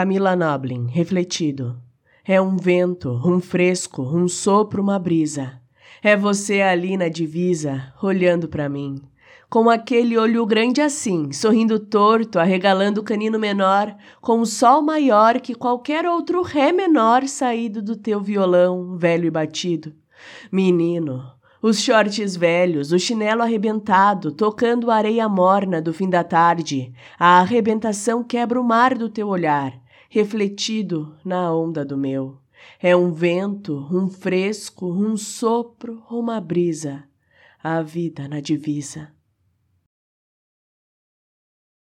Camila Noblin, refletido. É um vento, um fresco, um sopro, uma brisa. É você ali na divisa, olhando para mim. Com aquele olho grande assim, sorrindo torto, arregalando o canino menor, com um sol maior que qualquer outro ré menor saído do teu violão, velho e batido. Menino, os shorts velhos, o chinelo arrebentado, tocando a areia morna do fim da tarde, a arrebentação quebra o mar do teu olhar, refletido na onda do meu. É um vento, um fresco, um sopro, uma brisa. A vida na divisa.